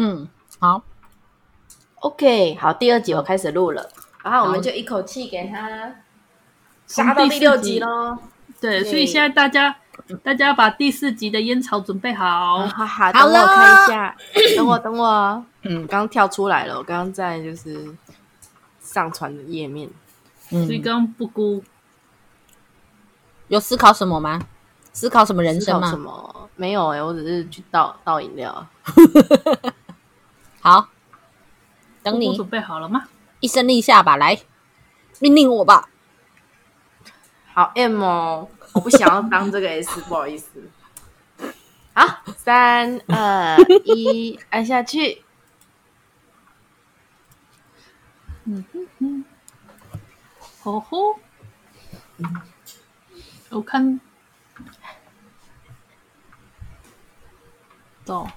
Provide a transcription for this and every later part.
嗯，好，OK，好，第二集我开始录了，然后我们就一口气给他杀到第六集喽。对，所以现在大家大家把第四集的烟草准备好，好好，等我看一下，等我等我，嗯，刚跳出来了，我刚刚在就是上传的页面，所以刚不孤。有思考什么吗？思考什么人生吗？什么？没有哎、欸，我只是去倒倒饮料。好，等你准备好了吗？一声令下吧，来命令我吧。好 M 哦，我不想要当这个 S，不好意思。好，三二一，按下去。嗯哼哼，吼吼，我看。走。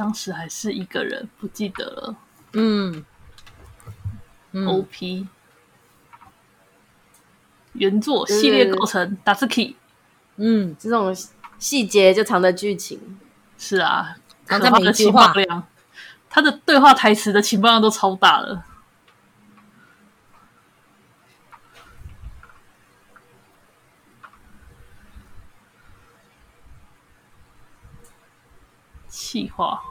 当时还是一个人，不记得了。嗯，嗯，OP 原作系列构成，Datsuki。嗯，这种细节就藏在剧情。是啊，藏在每一句话量，他的对话台词的情报量都超大了。气话。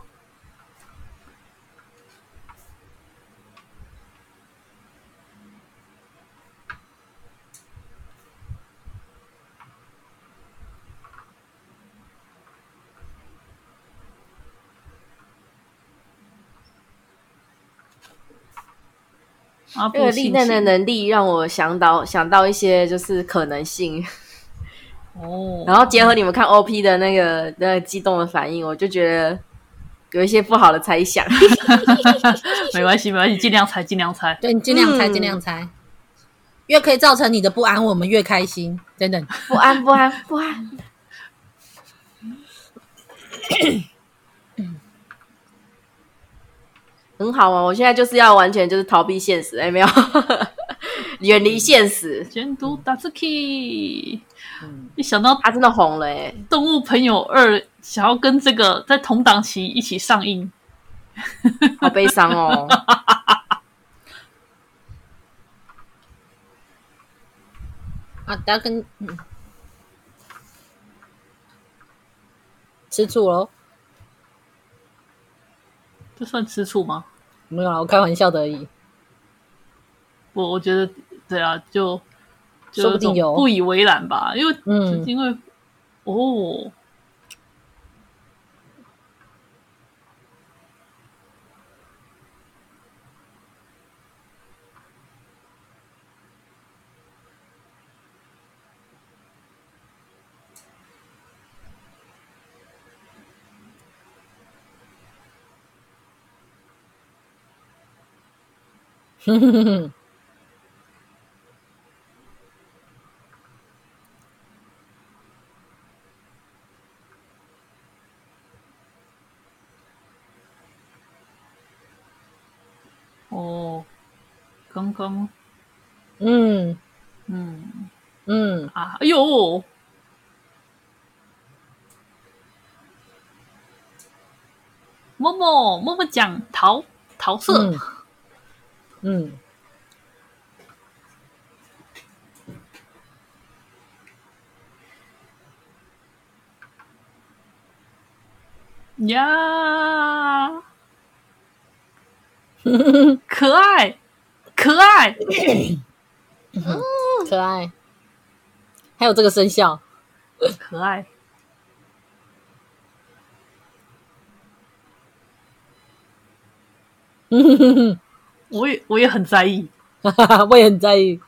这个历练的能力让我想到想到一些就是可能性哦，然后结合你们看 OP 的那个那个激动的反应，我就觉得有一些不好的猜想。没关系，没关系，尽量猜，尽量猜。对，你尽量猜，尽量猜，嗯、越可以造成你的不安，我们越开心。等等，不安，不安，不安。很好啊！我现在就是要完全就是逃避现实，哎，没有，远离现实。监督 Datsuki，一想到他真的红了，哎，《动物朋友二》想要跟这个在同档期一起上映，好悲伤哦。啊，大家跟嗯吃醋喽。这算吃醋吗？没有啊，我开玩笑的而已。我我觉得，对啊，就，就说不定有不以为然吧，因为嗯，因为哦，哦，刚刚，嗯。嗯。嗯。啊，哎呦，默默默默讲桃桃色。嗯嗯。呀！可爱，可爱，可爱，还有这个生肖，可爱。嗯哼哼哼。我也我也很在意，我也很在意。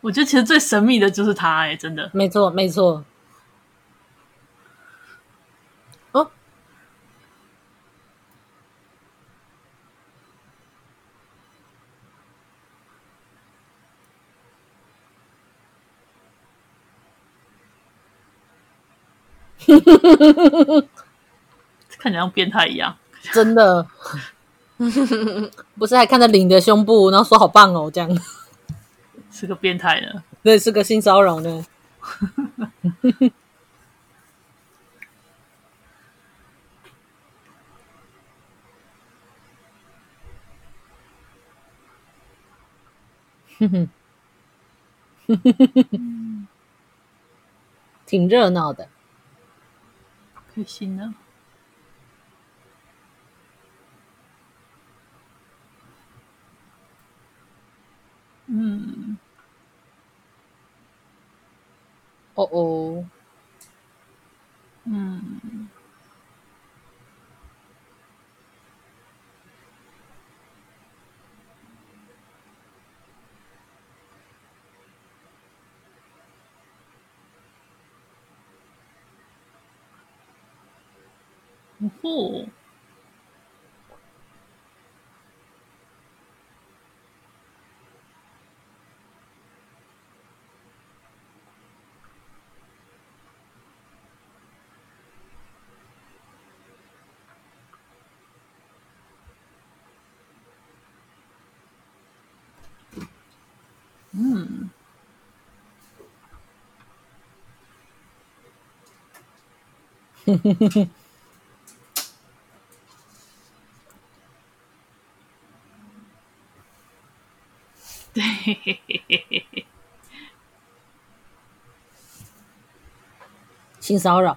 我觉得其实最神秘的就是他，哎，真的，没错，没错。哦，看起来像变态一样，真的。不是还看着领的胸部，然后说好棒哦，这样。是个变态呢，对，是个性骚扰呢。哼哼，挺热闹的，开心呢。嗯。Hmm. Oo. Hmm. Oho. 哼哼哼哼对。嘿嘿嘿嘿嘿嘿性骚扰。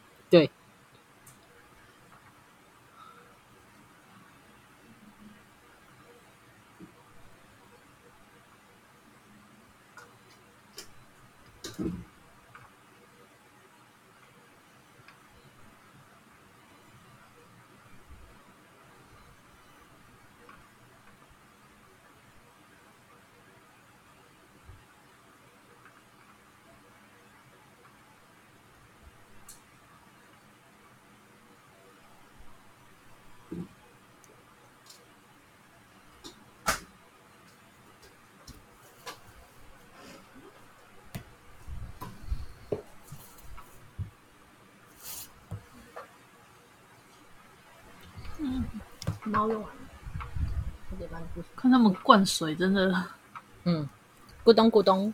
猫用完了，看他们灌水，真的，嗯，咕咚咕咚。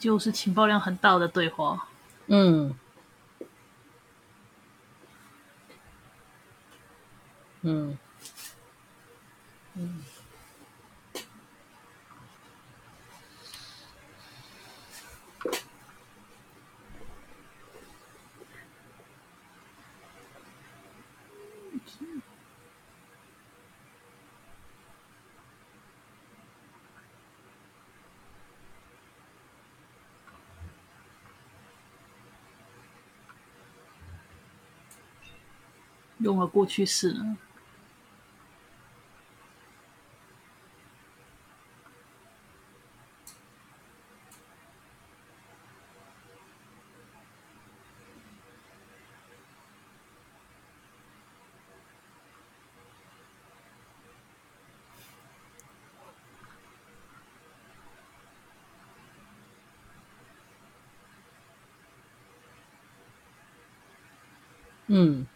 就是情报量很大的对话。嗯嗯嗯。用了过去式？嗯。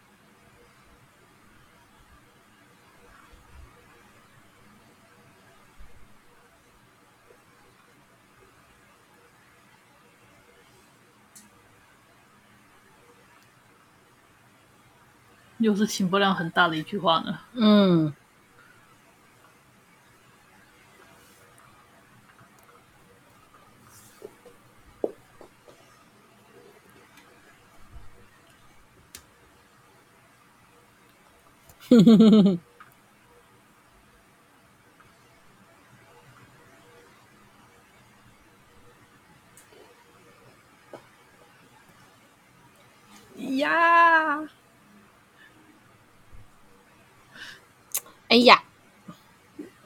又是情报量很大的一句话呢。嗯。哼哼哼哼哼。呀。哎呀，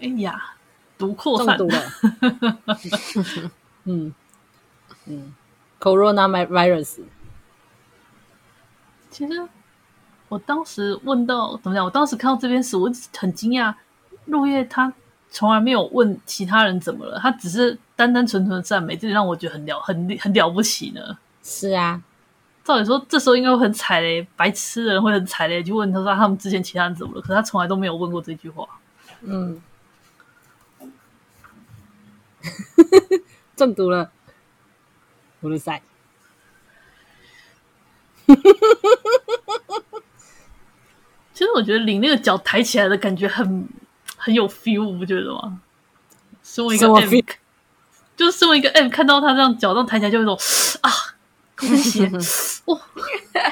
哎呀，毒扩散中毒了。嗯嗯，Corona virus。其实我当时问到怎么讲？我当时看到这边时，我很惊讶。落叶他从来没有问其他人怎么了，他只是单单纯纯的赞美，这里让我觉得很了很很了不起呢。是啊。照理说，这时候应该会很踩雷，白痴的人会很踩雷，就问他说他们之前其他人怎么了？可是他从来都没有问过这句话。嗯，中毒了，我的塞。其实我觉得领那个脚抬起来的感觉很很有 feel，不觉得吗？身为一个 M，就是身为一个 M，看到他这样脚这样抬起来，就有一种 啊。哇！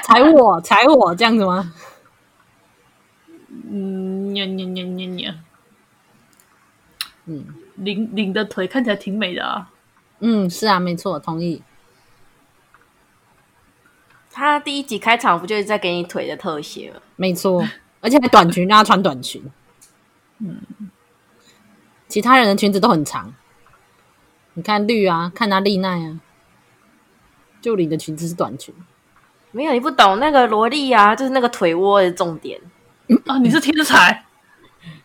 踩我，踩我，这样子吗？嗯，嗯，领领的腿看起来挺美的啊。嗯，是啊，没错，同意。他第一集开场不就是在给你腿的特写吗？没错，而且还短裙，让他穿短裙。嗯，其他人的裙子都很长。你看绿啊，看他丽奈啊。就领的裙子是短裙，没有，你不懂那个萝莉啊，就是那个腿窝的重点。啊！你是天才，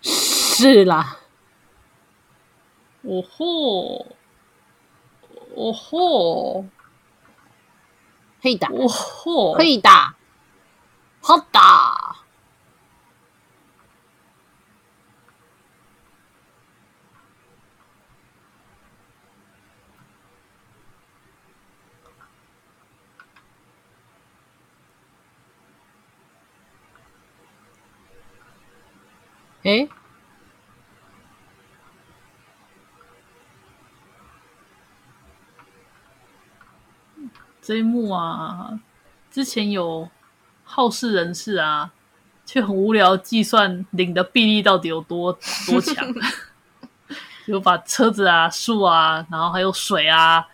是啦，哦吼，哦吼，可以打，哦吼，可以打，好打。诶，这一幕啊，之前有好事人士啊，却很无聊计算领的臂力到底有多多强，就把车子啊、树啊，然后还有水啊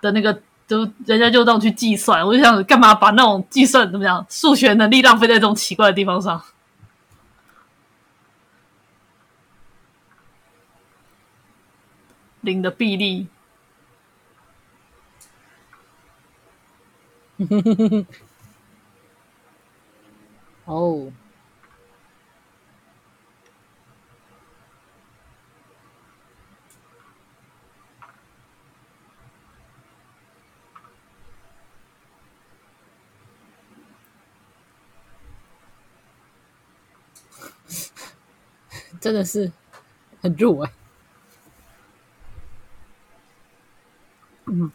的那个，都人家就这样去计算。我就想，干嘛把那种计算怎么讲数学能力浪费在这种奇怪的地方上？领的臂力，哦，真的是很弱哎。嗯嗯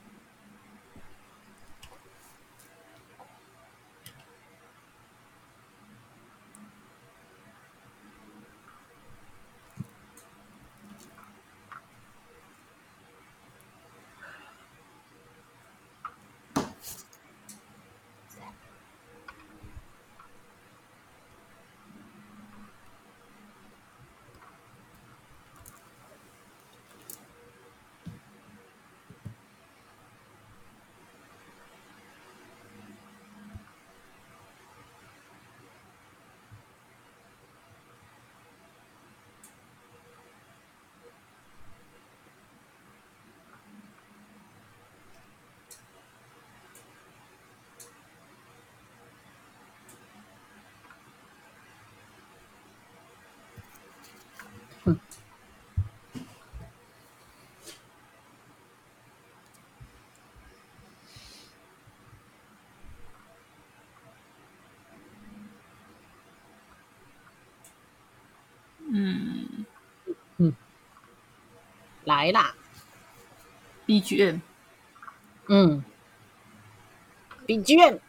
嗯，来啦，BGM，嗯，BGM。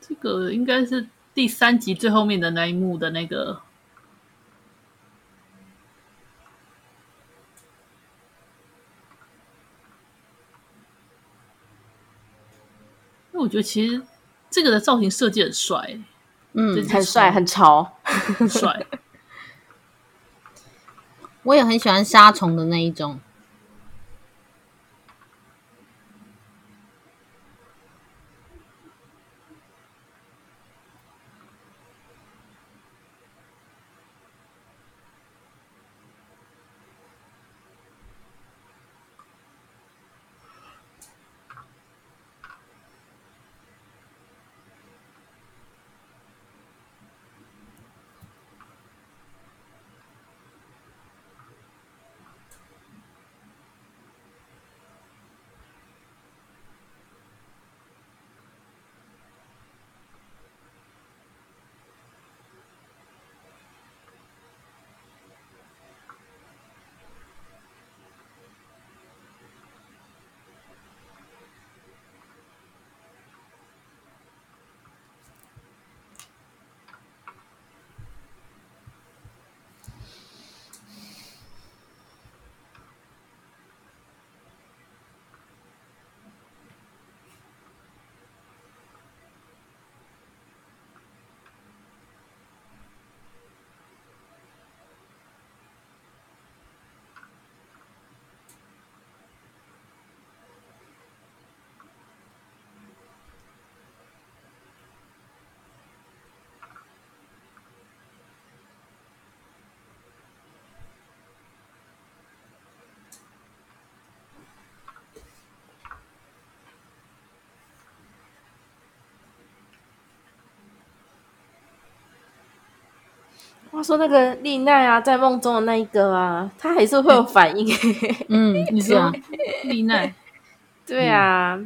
这个应该是第三集最后面的那一幕的那个，因为我觉得其实这个的造型设计很帅，嗯，很帅，很潮，很帅。我也很喜欢杀虫的那一种。话说那个丽奈啊，在梦中的那一个啊，她还是会有反应。嗯，你说。丽奈？对啊，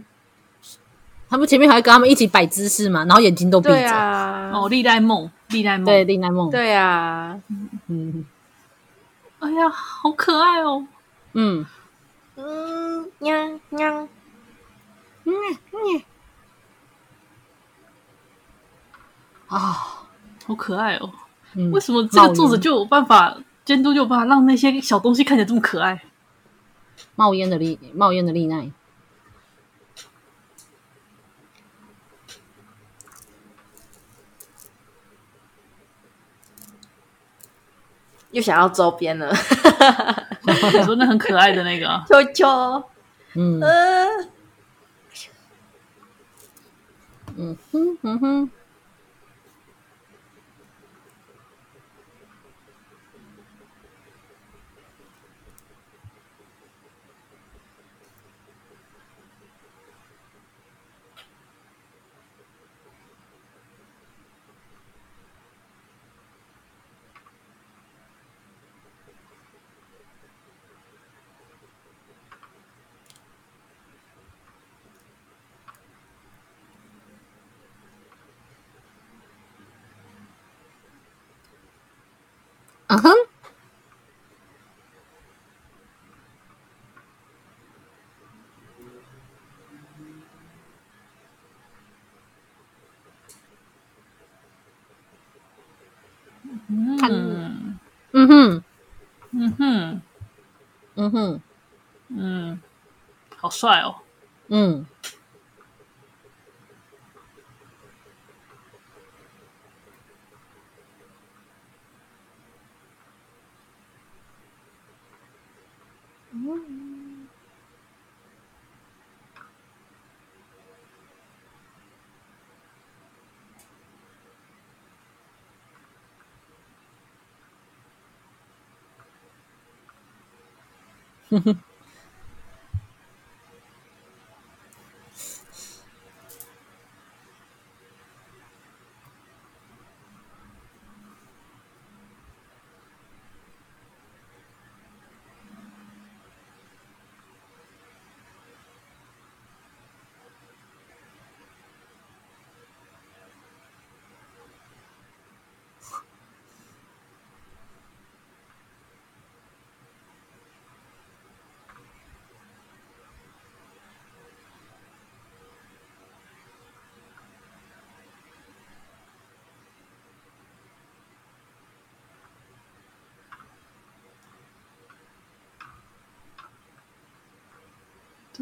他们前面还跟他们一起摆姿势嘛，然后眼睛都闭着。啊，哦，丽奈梦，丽奈梦，对，丽奈梦，对啊，嗯，哎呀，好可爱哦。嗯。嗯，娘娘，嗯嗯，啊，好可爱哦。嗯、为什么这个作者就有办法监督，就有办法让那些小东西看起来这么可爱？冒烟的丽，冒烟的丽奈，又想要周边了。你说那很可爱的那个 球球，嗯，呃、嗯哼嗯哼。嗯哼，嗯，嗯哼，嗯哼，嗯哼，嗯，好帅哦，嗯。Mm-hmm.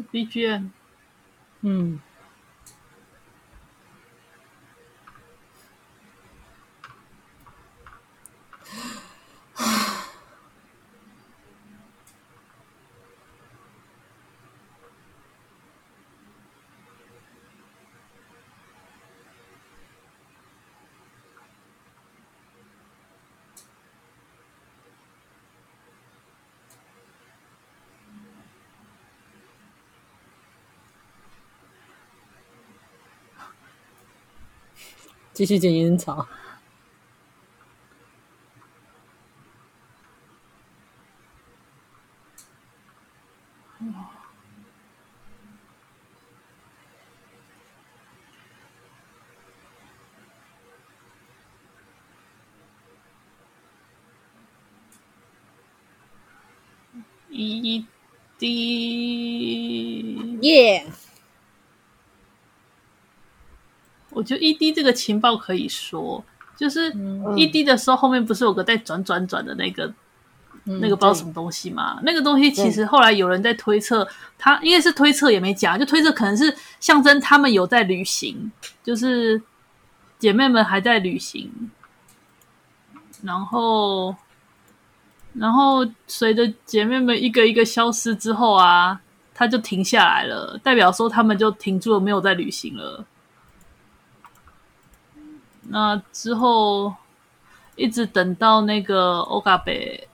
BGM，嗯。继续剪烟草。一滴耶。我觉得 ED 这个情报可以说，就是 ED 的时候后面不是有个在转转转的那个、嗯、那个不知道什么东西吗？那个东西其实后来有人在推测，他应该是推测也没讲，就推测可能是象征他们有在旅行，就是姐妹们还在旅行，然后然后随着姐妹们一个一个消失之后啊，他就停下来了，代表说他们就停住了，没有在旅行了。那之后，一直等到那个欧嘎贝，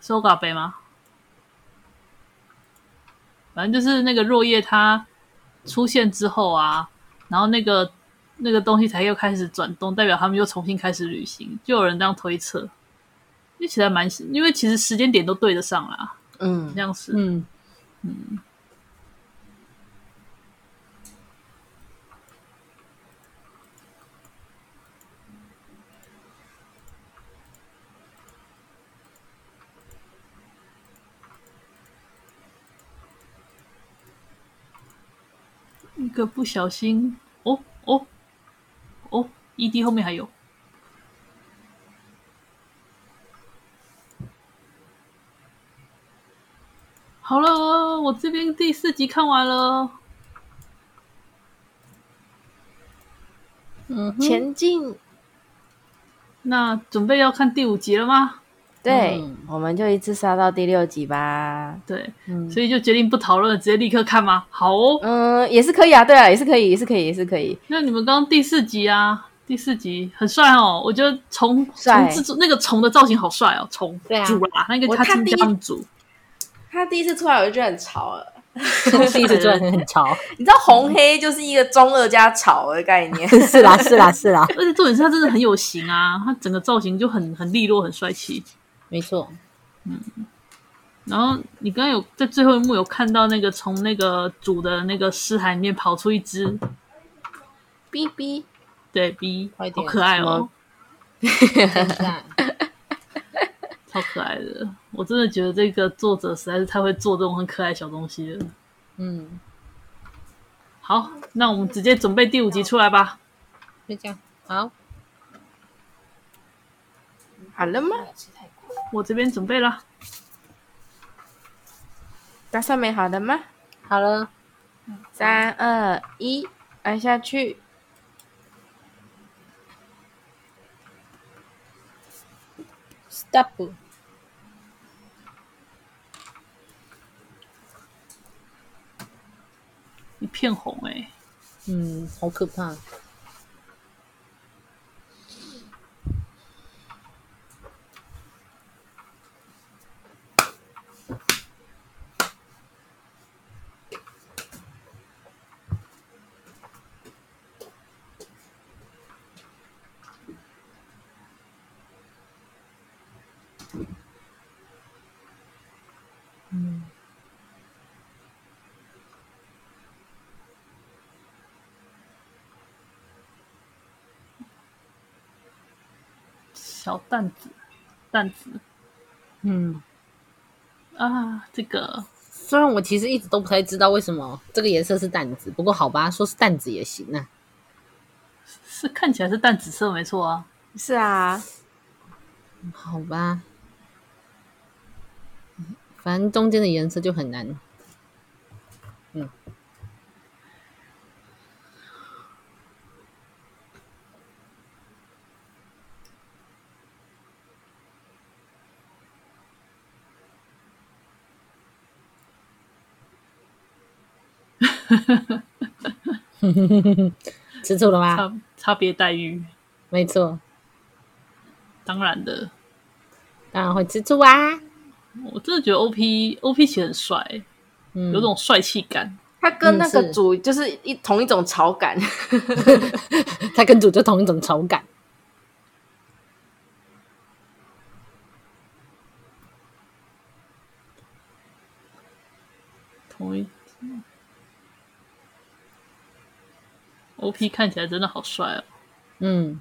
是欧嘎贝吗？反正就是那个若叶它出现之后啊，然后那个那个东西才又开始转动，代表他们又重新开始旅行，就有人这样推测，因为其实蛮，因为其实时间点都对得上啦，嗯，这样是，嗯嗯。个不小心，哦哦哦！ED 后面还有。好了，我这边第四集看完了。嗯，前进。那准备要看第五集了吗？对，嗯、我们就一次杀到第六集吧。对，嗯、所以就决定不讨论，直接立刻看吗？好哦，嗯，也是可以啊。对啊，也是可以，也是可以，也是可以。那你们刚刚第四集啊，第四集很帅哦，我觉得虫虫制作那个虫的造型好帅哦，虫对啊，主啦，那个他亲家主，他第一次出来我就觉得很潮了，第一次出来很潮。你知道红黑就是一个中二加潮的概念，是啦，是啦，是啦。而且重点是他真的很有型啊，他整个造型就很很利落，很帅气。没错，嗯，然后你刚刚有在最后一幕有看到那个从那个主的那个尸骸里面跑出一只 B B，对 B，好可爱哦，超可爱的，我真的觉得这个作者实在是太会做这种很可爱小东西了。嗯，好，那我们直接准备第五集出来吧。就这样，好，好了吗？我这边准备了，打算没好的吗？好了，三二一，按下去。Stop。一片红哎、欸，嗯，好可怕。小担子，担子，嗯，啊，这个虽然我其实一直都不太知道为什么这个颜色是弹子，不过好吧，说是弹子也行啊。是看起来是淡紫色，没错啊。是啊，好吧，反正中间的颜色就很难。嗯。吃醋了吗？差差别待遇，没错，当然的，当然会吃醋啊！我真的觉得 OP OP 其实很帅，嗯，有种帅气感。他跟那个主就是一同一种潮感，他跟主就同一种潮感，同一。OP 看起来真的好帅哦！嗯，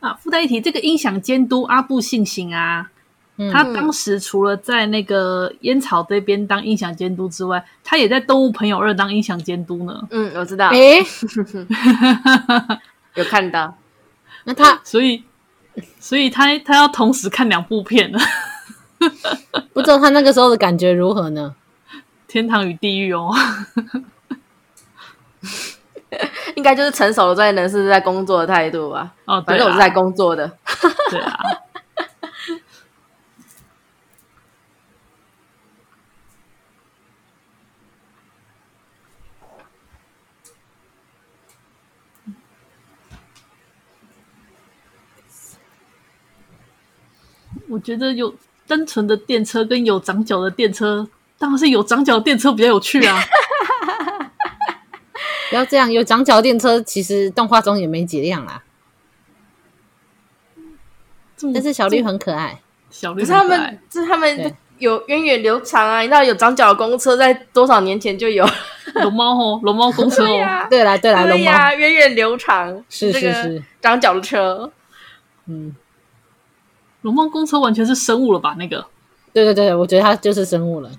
啊，附带一提，这个音响监督阿布信行啊，嗯、他当时除了在那个烟草这边当音响监督之外，他也在动物朋友二当音响监督呢。嗯，我知道。诶 有看到，那他所以，所以他他要同时看两部片呢，不知道他那个时候的感觉如何呢？天堂与地狱哦，应该就是成熟的专业人士在工作的态度吧？哦，反正我是在工作的，对啊。我觉得有单纯的电车跟有长脚的电车，当然是有长脚的电车比较有趣啊！不要这样，有长脚的电车其实动画中也没几辆啊。但是小绿很可爱，小绿可是他们，是他们有源远流长啊！你知道有长脚的公车在多少年前就有龙猫哦，龙猫公车哦，对啦对啦，龙猫源远流长是是是长脚的车，嗯。龙猫公车完全是生物了吧？那个，对对对，我觉得它就是生物了。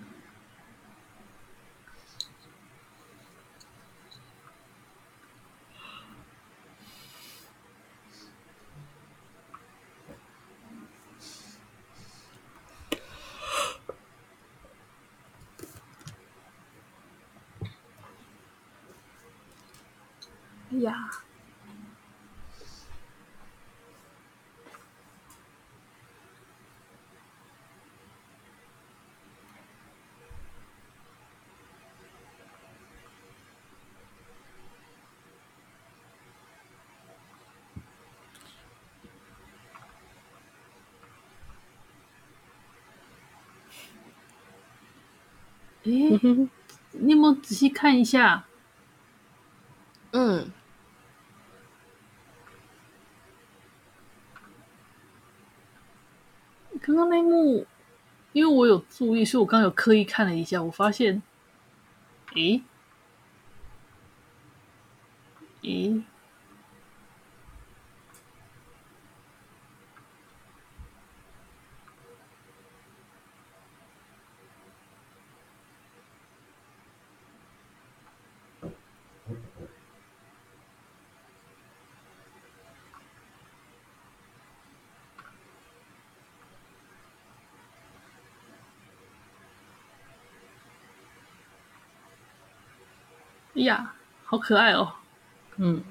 哎呀！哎，你有没有仔细看一下？嗯，刚刚那一幕，因为我有注意，所以我刚刚有刻意看了一下，我发现，诶，诶。哎呀，好可爱哦！嗯。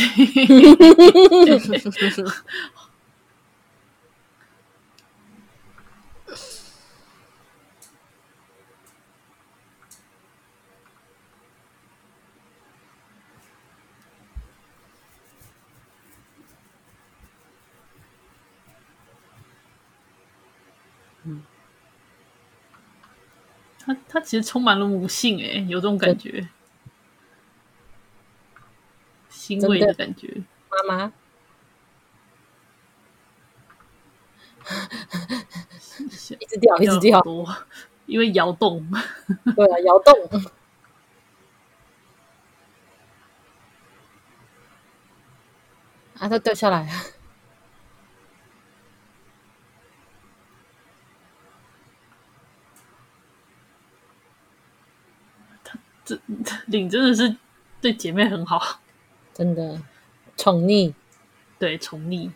嘿嘿嘿，他他其实充满了母性，哎，有这种感觉。欣慰的感觉。妈妈，一直掉，一直掉，多，因为摇动。对啊，摇动。啊，它掉下来了。他这领真的是对姐妹很好，真的宠溺，对宠溺。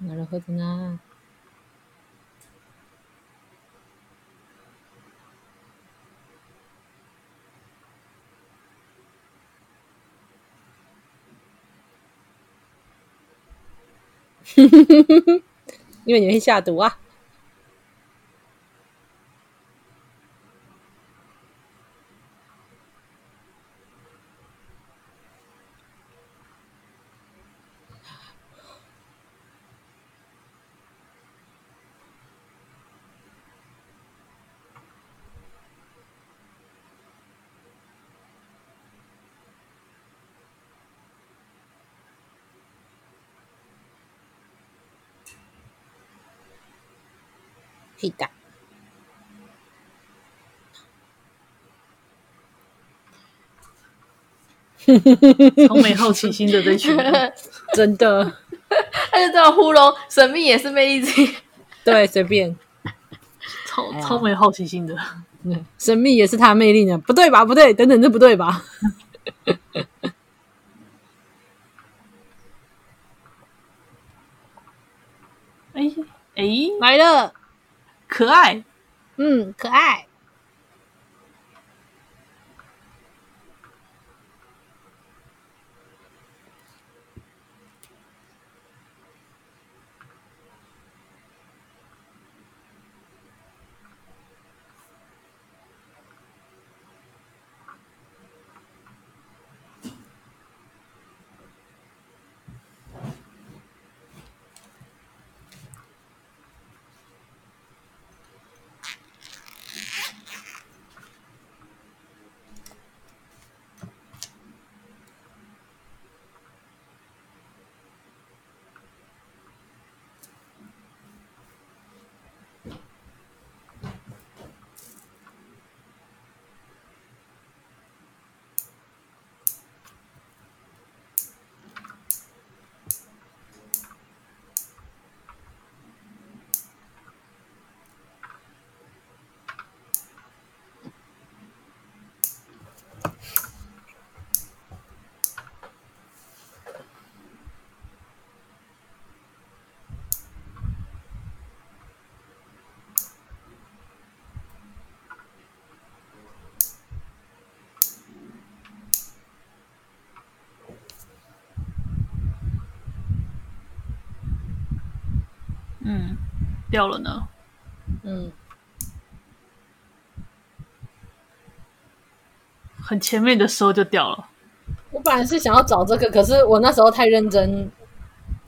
なるほどな。 哼哼哼哼哼因为你没下毒啊。屁蛋，超没好奇心的这群人，真的，他就这样糊弄，神秘也是魅力之一，对，随便，超超没好奇心的，嗯，神秘也是他的魅力呢，不对吧？不对，等等，这不对吧？哎哎，来了。可爱，嗯，可爱。嗯，掉了呢。嗯，很前面的时候就掉了。我本来是想要找这个，可是我那时候太认真。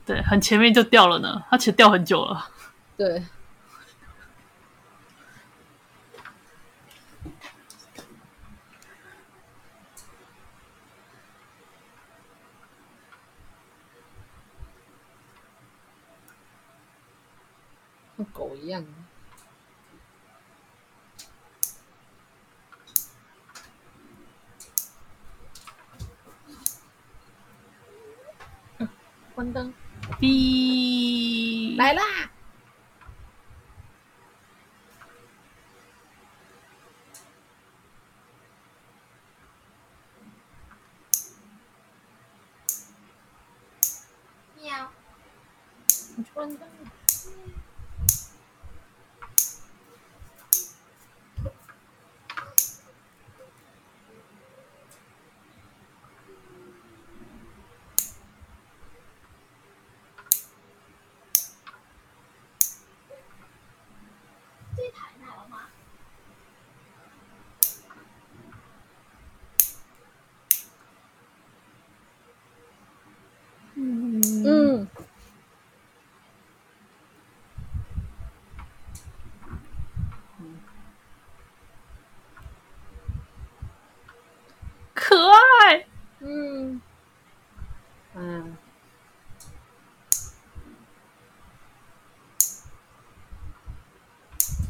对，很前面就掉了呢。它其实掉很久了。对。样。关灯。哔，来啦！喵。关灯。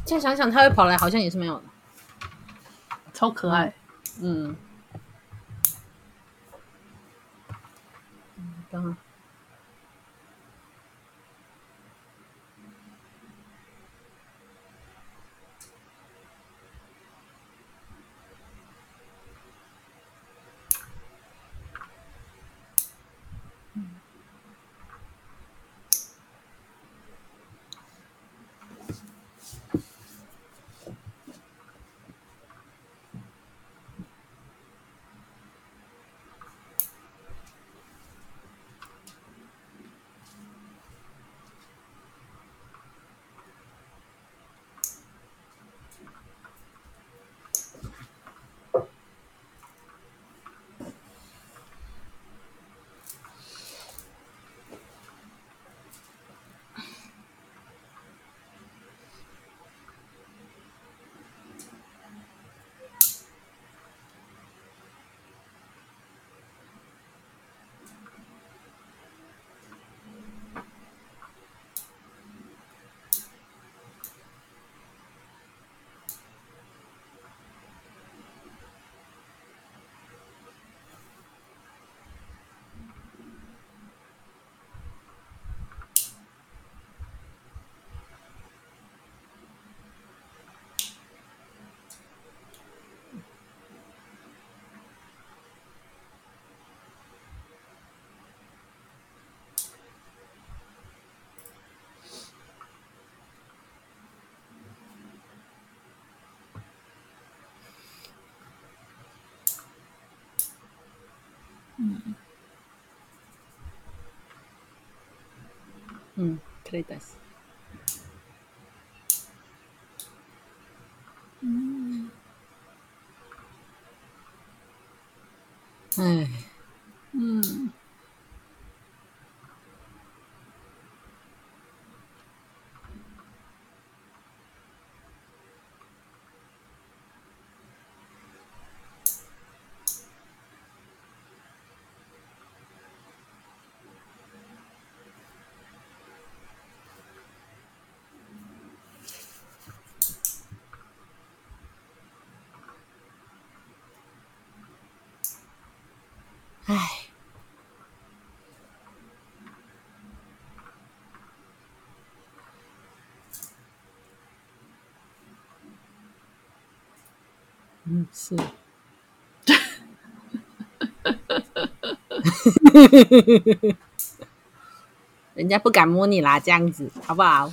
现在想想，它会跑来，好像也是没有的，超可爱。嗯。嗯。嗯，嗯，可以的。嗯，哎，嗯。唉，嗯，是，人家不敢摸你啦，这样子好不好？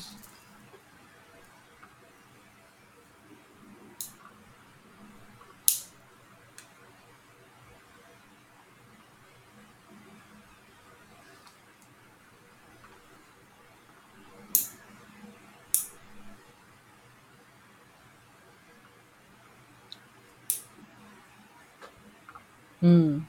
嗯。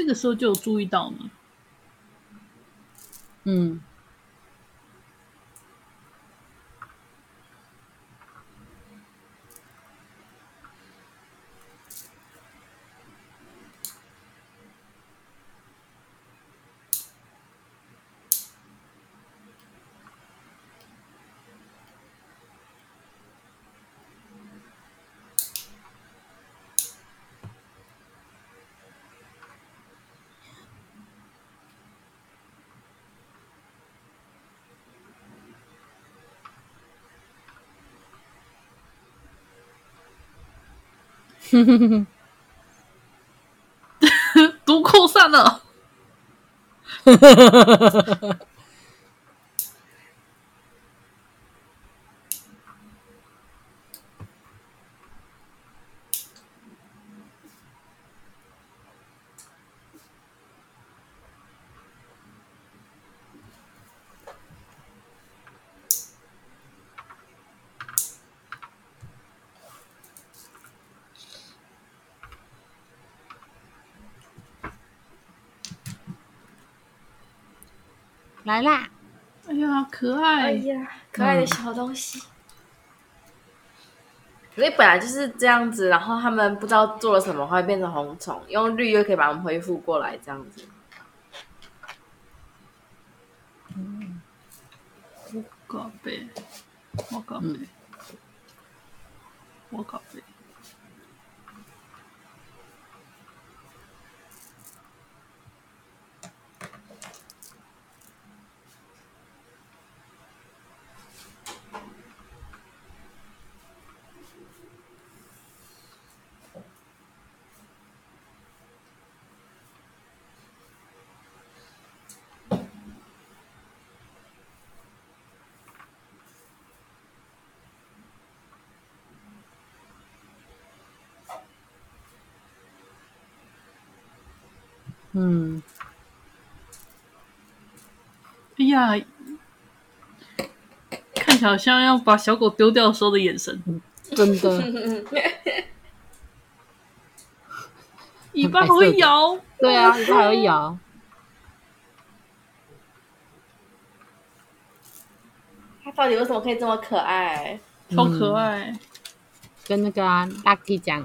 这个时候就有注意到吗？嗯。毒扩散了。来啦！哎呀，可爱！哎呀，可爱的小东西。所、嗯、以本来就是这样子，然后他们不知道做了什么会变成红虫，用绿又可以把它们恢复过来，这样子。嗯，我靠北，我靠北，我靠北。嗯，哎呀，看起来好像要把小狗丢掉的时候的眼神，真的，尾巴还会摇，对啊，尾巴还会摇，它到底为什么可以这么可爱？超可爱，嗯、跟那个 Lucky 讲。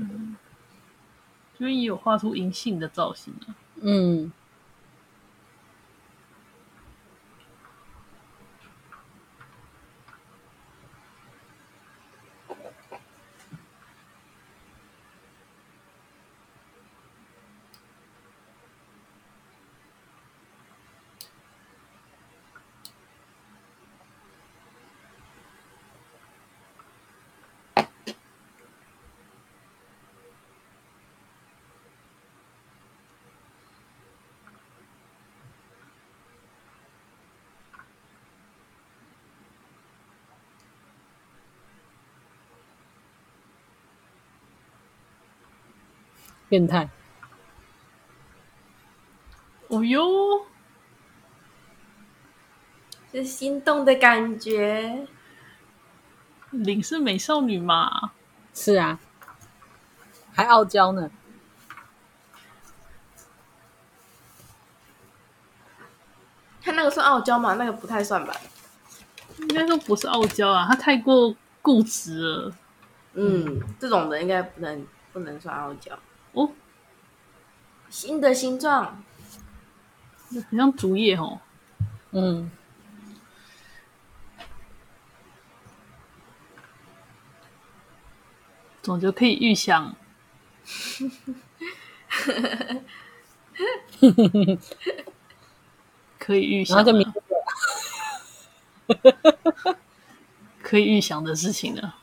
嗯，所以也有画出银杏的造型啊。嗯。变态！哦哟，是心动的感觉。林是美少女嘛？是啊，还傲娇呢。他那个算傲娇吗？那个不太算吧。应该说不是傲娇啊，他太过固执了。嗯，这种的应该不能不能算傲娇。哦，新的形状，很像竹叶哦。嗯，总就可以预想，可以预想，可以预想的事情呢。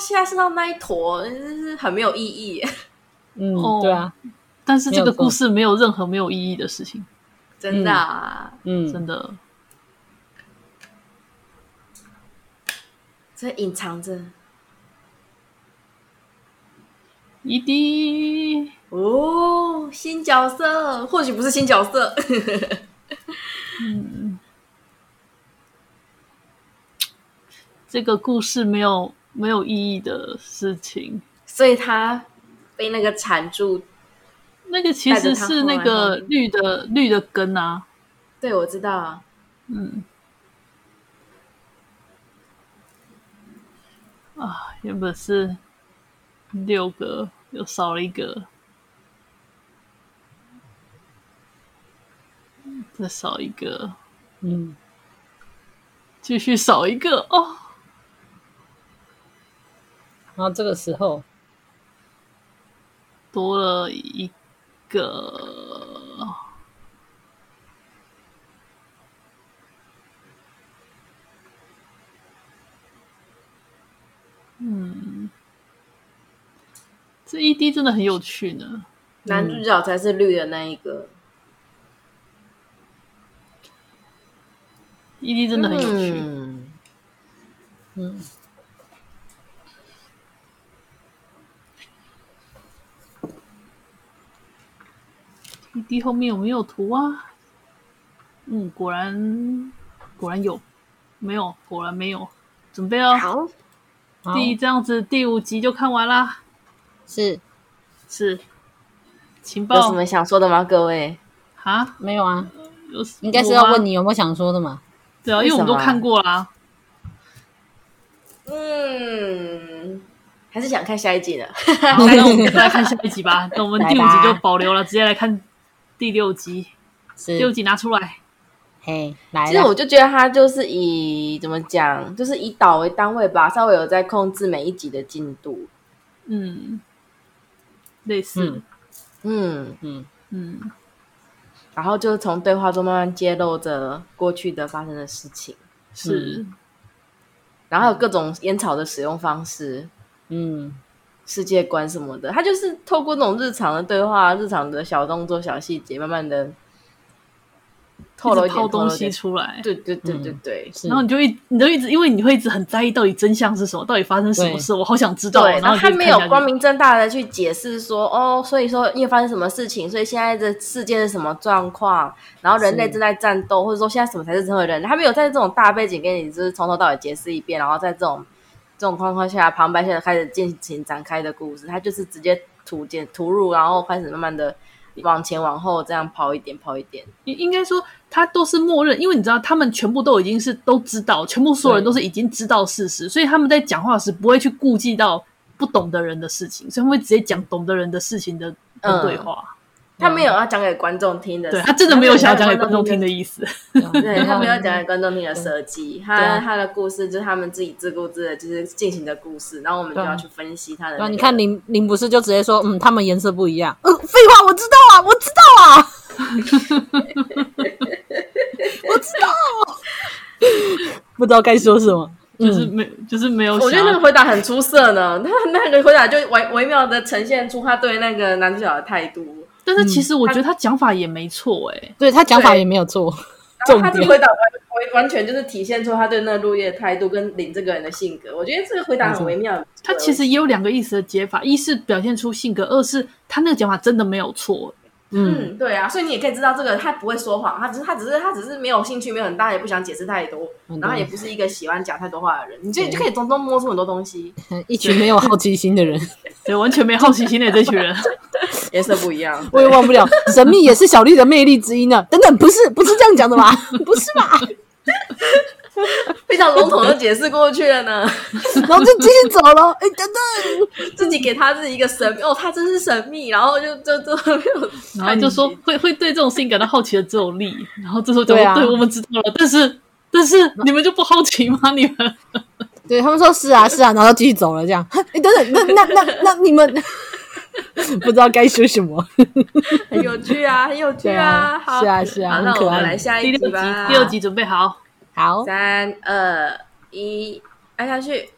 现在身上那一坨，真是很没有意义。嗯，哦、对啊。但是这个故事没有任何没有意义的事情，真的、啊，嗯，真的。这隐藏着。一滴哦，新角色，或许不是新角色。嗯，这个故事没有没有意义的事情，所以他被那个缠住。那个其实是那个绿的绿的根啊。对，我知道啊。嗯。啊，原本是。六个又少了一个，再少一个，嗯，继续少一个哦。然后这个时候多了一个，嗯。这 ED 真的很有趣呢，男主角才是绿的那一个。ED 真的很有趣，嗯，嗯，ED 后面有没有图啊？嗯，果然果然有，没有果然没有，准备哦。好，第这样子第五集就看完啦。是是，情报有什么想说的吗？各位啊，没有啊，有应该是要问你有没有想说的嘛？对啊，因为我们都看过啦。嗯，还是想看下一集的。好，那我们再来看下一集吧。那我们第五集就保留了，直接来看第六集。是第六集拿出来。嘿，来。其实我就觉得他就是以怎么讲，就是以岛为单位吧，稍微有在控制每一集的进度。嗯。类似，嗯嗯嗯，然后就从对话中慢慢揭露着过去的发生的事情，是，嗯、然后有各种烟草的使用方式，嗯，世界观什么的，他就是透过那种日常的对话、日常的小动作、小细节，慢慢的。透露一点东西出来，对对对对对，然后你就一你就一直，因为你会一直很在意到底真相是什么，到底发生什么事，我好想知道。然后他没有光明正大的去解释说，哦，所以说因为发生什么事情，所以现在的世界是什么状况，然后人类正在战斗，或者说现在什么才是真的人，他没有在这种大背景给你就是从头到尾解释一遍，然后在这种这种状况下旁白现在开始进行展开的故事，他就是直接突进突入，然后开始慢慢的。往前往后这样跑一点，跑一点。应应该说，他都是默认，因为你知道，他们全部都已经是都知道，全部所有人都是已经知道事实，所以他们在讲话时不会去顾忌到不懂的人的事情，所以他们会直接讲懂的人的事情的的对话。嗯他没有要讲给观众听的，对，他真的没有想要讲给观众听的意思。对，他没有讲给观众听的设计，他他的故事就是他们自己自顾自的，就是进行的故事，然后我们就要去分析他的。对，你看林林不是就直接说，嗯，他们颜色不一样。嗯，废话，我知道啊，我知道啊，我知道，不知道该说什么，就是没，就是没有。我觉得那个回答很出色呢，他那个回答就微微妙的呈现出他对那个男主角的态度。但是其实我觉得他讲法也没错哎、欸，对他讲法也没有错。然后他这个回答完完全就是体现出他对那陆叶的态度跟林这个人的性格。我觉得这个回答很微妙。他其实也有两个意思的解法：一是表现出性格，二是他那个讲法真的没有错。嗯，嗯，对啊，所以你也可以知道这个他不会说谎，他只是他只是他只是没有兴趣，没有很大，也不想解释太多，然后也不是一个喜欢讲太多话的人，你就就可以从中摸出很多东西。一群没有好奇心的人，对，完全没好奇心的这群人，颜色不一样，我也忘不了。神秘也是小绿的魅力之一呢。等等，不是不是这样讲的吧？不是吧？非常笼统的解释过去了呢，然后就继续走了。哎，等等，自己给他自己一个神秘哦，他真是神秘，然后就就就没有，然后就说会会对这种事情感到好奇的只有丽，然后这时候就对啊，对我们知道了，但是但是你们就不好奇吗？你们？对他们说是啊是啊，然后继续走了这样。哎，等等，那那那那你们不知道该说什么，很有趣啊，很有趣啊，好，是啊是啊，那我们来下一集吧，第六集准备好。好，三二一，按下去。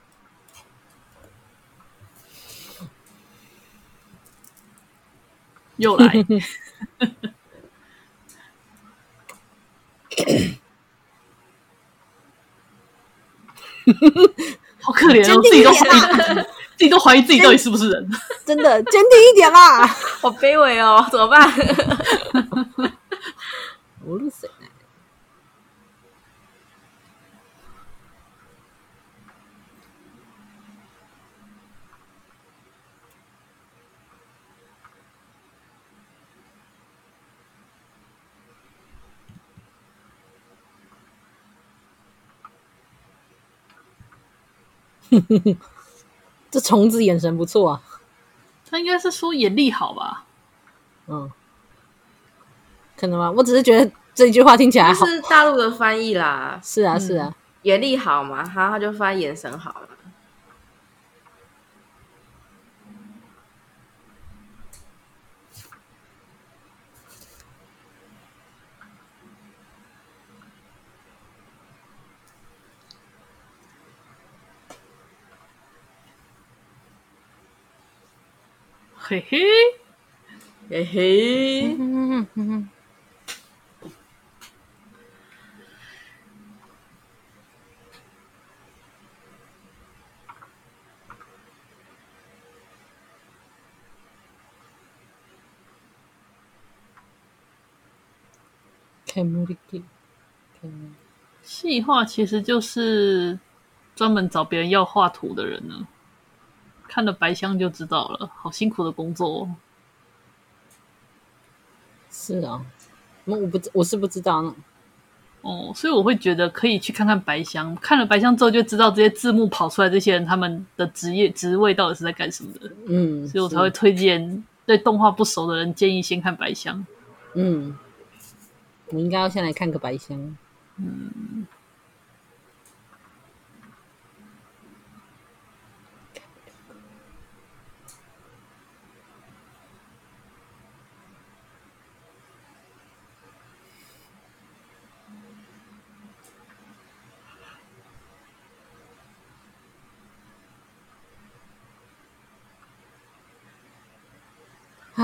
又来。好可怜哦，自己都怀疑，自己都怀疑自己到底是不是人。真的，坚定一点啦！好卑微哦，怎么办？我？这虫子眼神不错啊，他应该是说眼力好吧？嗯，可能吗？我只是觉得这句话听起来好，是大陆的翻译啦。是啊，是啊，嗯、眼力好嘛，他他就翻眼神好了。嘿嘿，嘿嘿，嗯嗯细画其实就是专门找别人要画图的人呢。看了白箱就知道了，好辛苦的工作哦。是啊，我我不我是不知道呢。哦，所以我会觉得可以去看看白箱。看了白箱之后，就知道这些字幕跑出来这些人他们的职业职位到底是在干什么的。嗯，所以我才会推荐对动画不熟的人建议先看白箱。嗯，我应该要先来看个白箱。嗯。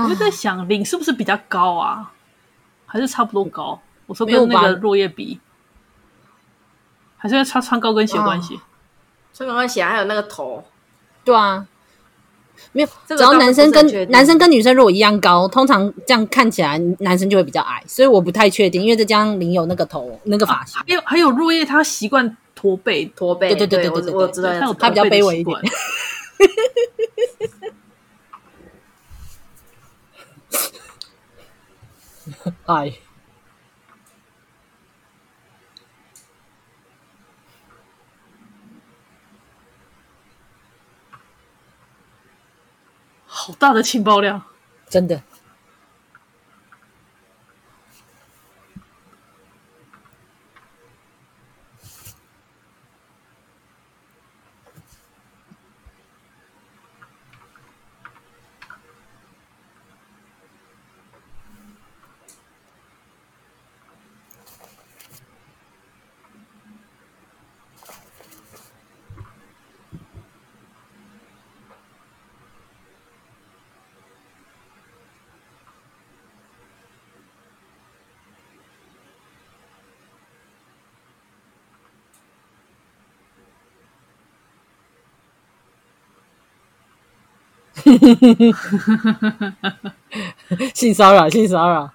我就在想，领是不是比较高啊？还是差不多高？我说跟那个落叶比，还是要穿穿高跟鞋关系？穿高跟鞋还有那个头，对啊，没有。只要男生跟男生跟女生如果一样高，通常这样看起来男生就会比较矮，所以我不太确定，因为这张领有那个头那个发型。还有还有落叶，他习惯驼背，驼背，对对对对对，我知道他比较卑微一点。哎，好大的情报量，真的。性骚扰，性骚扰。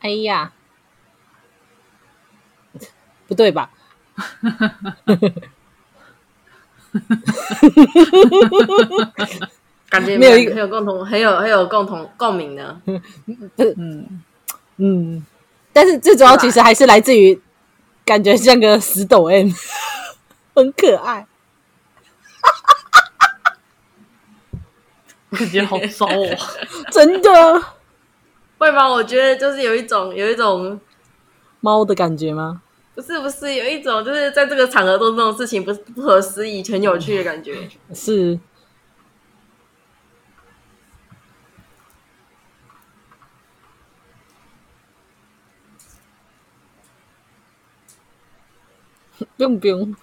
哎呀，不对吧？感觉没有一个很有共同、很有很有共同共鸣的，嗯。嗯，但是最主要其实还是来自于感觉像个死抖 M，很可爱，感觉好骚哦，真的。会吗？我觉得就是有一种有一种猫的感觉吗？不是不是，有一种就是在这个场合做这种事情不不合时宜、很有趣的感觉，是。不用不用。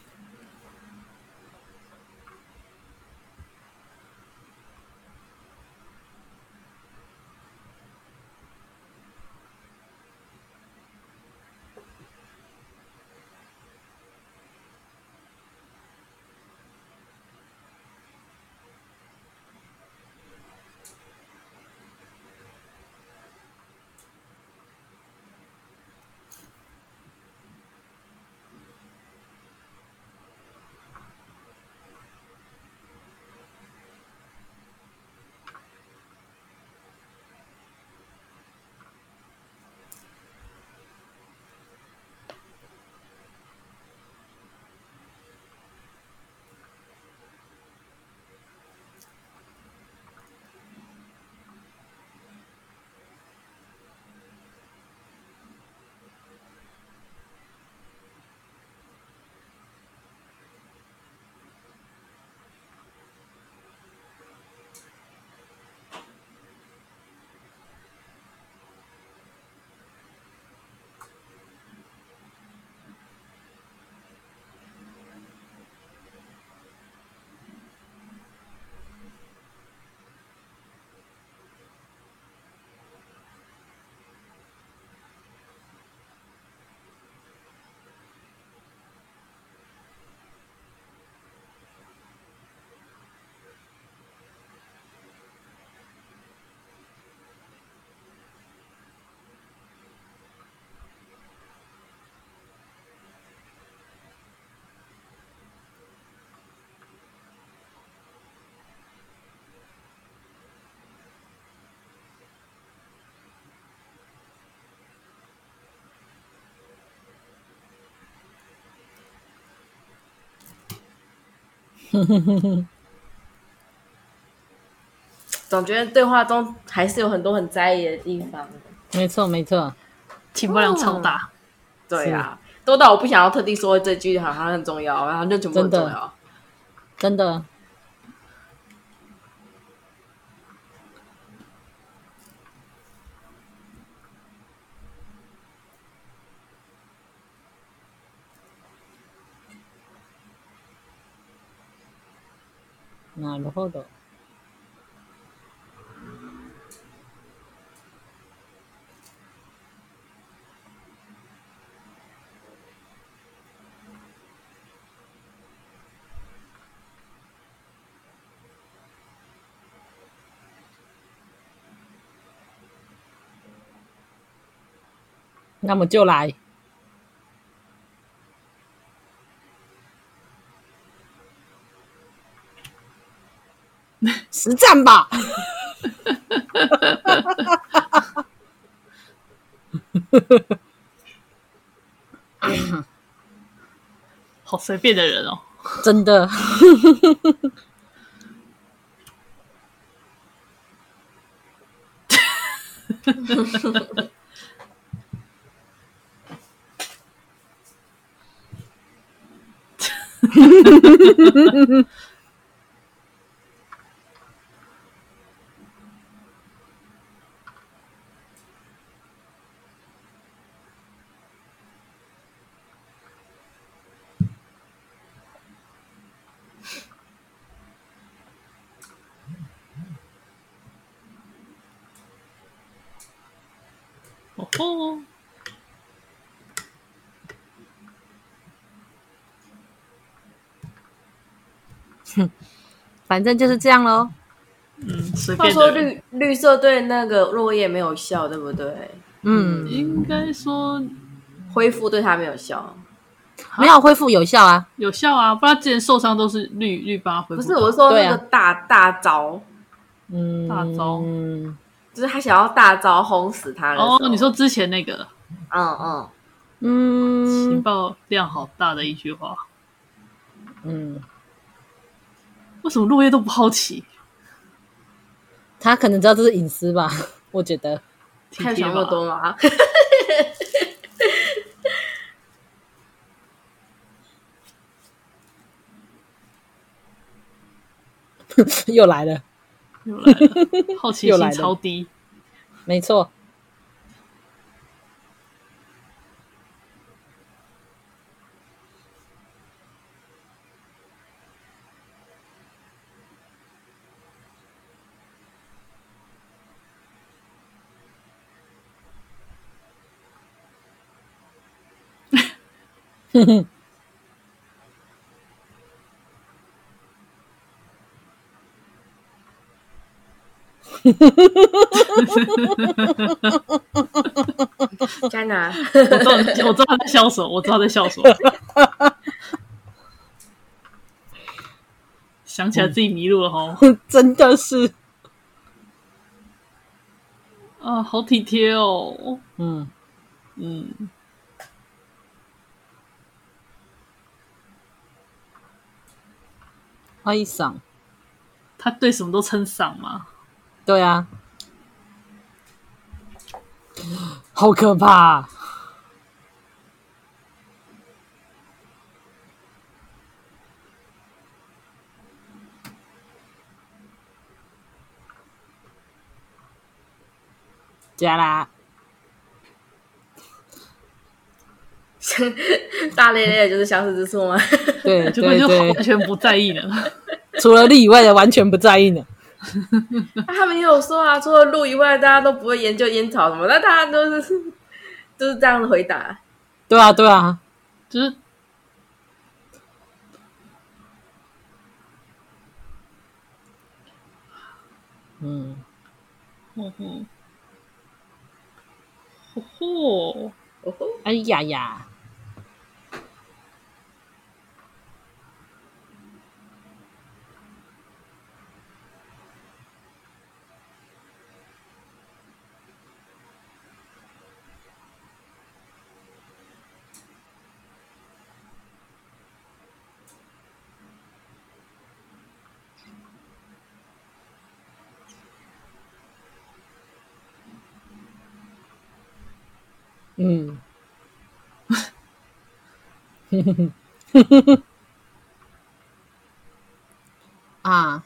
总觉得对话中还是有很多很在意的地方。没错，没错，情报量超大。对啊，多到我不想要特地说这句，好像很重要，然后就全部很重要。真的。なるほど。那么就来。 实战吧，好随便的人哦，真的。哦，哼，反正就是这样喽。嗯，随便。话说绿绿色对那个落叶没有效，对不对？嗯，应该说恢复对他没有效，没有恢复有效啊，有效啊，不然之前受伤都是绿绿帮他恢复。不是，我是说那个大、啊、大招，嗯，大招。就是他想要大招轰死他哦，你说之前那个，嗯嗯。嗯，情报量好大的一句话，嗯，为什么落叶都不好奇？他可能知道这是隐私吧？我觉得。太想那么多了，又来了。又来了。好奇心超低。没错。哼 哼 在哪？我知道，我知道他在笑什么，我知道他在笑什么。想起来自己迷路了哈，真的是啊，好体贴哦。嗯嗯，哀伤，他对什么都称赏吗？对啊，好可怕！加啦，大咧咧就是相似之处吗？对，就就完全不在意了。除了力以外的，完全不在意呢。他们也有说啊，除了鹿以外，大家都不会研究烟草什么，那大家都是 都是这样的回答。对啊，对啊，就是，嗯，哦吼，哦吼，哦吼，哎呀呀！嗯，啊，